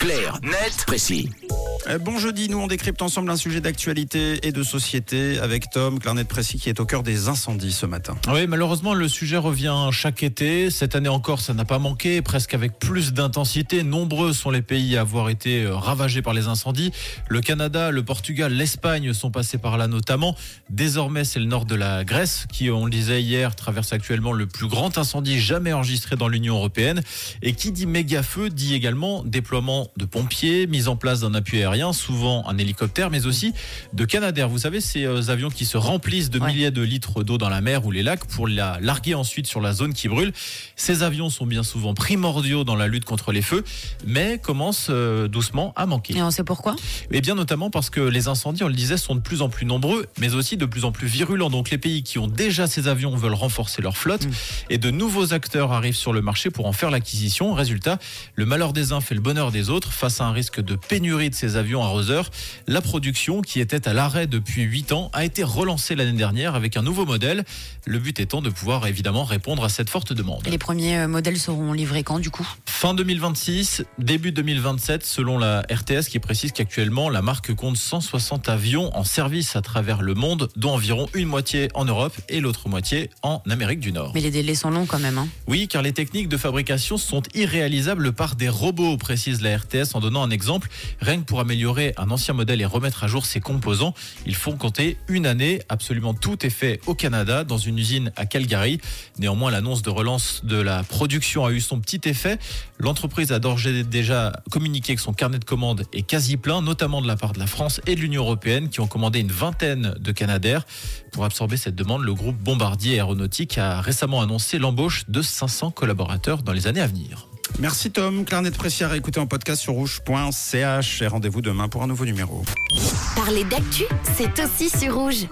Clair, net, précis. Euh, Bon jeudi, nous on décrypte ensemble un sujet d'actualité et de société avec Tom Clarnet Précis qui est au cœur des incendies ce matin. Oui, malheureusement, le sujet revient chaque été. Cette année encore, ça n'a pas manqué, presque avec plus d'intensité. Nombreux sont les pays à avoir été euh, ravagés par les incendies. Le Canada, le Portugal, l'Espagne sont passés par là notamment. Désormais, c'est le nord de la Grèce qui, on le disait hier, traverse actuellement le plus grand incendie jamais enregistré dans l'Union européenne. Et qui dit méga feu dit également déploiement de pompiers, mise en place d'un appui aérien, souvent un hélicoptère, mais aussi de Canadair. Vous savez, ces euh, avions qui se remplissent de milliers de litres d'eau dans la mer ou les lacs pour la larguer ensuite sur la zone qui brûle. Ces avions sont bien souvent primordiaux dans la lutte contre les feux, mais commencent euh, doucement à manquer. Et on sait pourquoi? Et bien notamment parce que les incendies, on le disait, sont de plus en plus nombreux, mais aussi de plus en plus virulents. Donc les pays qui ont déjà ces avions veulent renforcer leur flotte Mm. et de nouveaux acteurs arrivent sur le marché pour en faire l'acquisition. Résultat, le malheur des uns fait le bonheur des autres. Face à un risque de pénurie de ces avions arroseurs, la production, qui était à l'arrêt depuis 8 ans, a été relancée l'année dernière avec un nouveau modèle. Le but étant de pouvoir évidemment répondre à cette forte demande. Les premiers euh, modèles seront livrés quand du coup? Fin 2026, début 2027, selon la RTS qui précise qu'actuellement la marque compte 160 avions en service à travers le monde, dont environ une moitié en Europe et l'autre moitié en Amérique du Nord. Mais les délais sont longs quand même. Hein. Oui, car les techniques de fabrication sont irréalisables par des robots, précise la RTS en donnant un exemple. Rien que pour améliorer un ancien modèle et remettre à jour ses composants, il faut compter une année. Absolument tout est fait au Canada, dans une usine à Calgary. Néanmoins, l'annonce de relance de la production a eu son petit effet. L'entreprise a d'ores et déjà communiqué que son carnet de commandes est quasi plein, notamment de la part de la France et de l'Union européenne, qui ont commandé une vingtaine de Canadair. Pour absorber cette demande, le groupe Bombardier Aéronautique a récemment annoncé l'embauche de 500 collaborateurs dans les années à venir. Merci Tom, Clarnet Précis à réécouter en podcast sur rouge.ch et rendez-vous demain pour un nouveau numéro. Parler d'actu, c'est aussi sur. Rouge.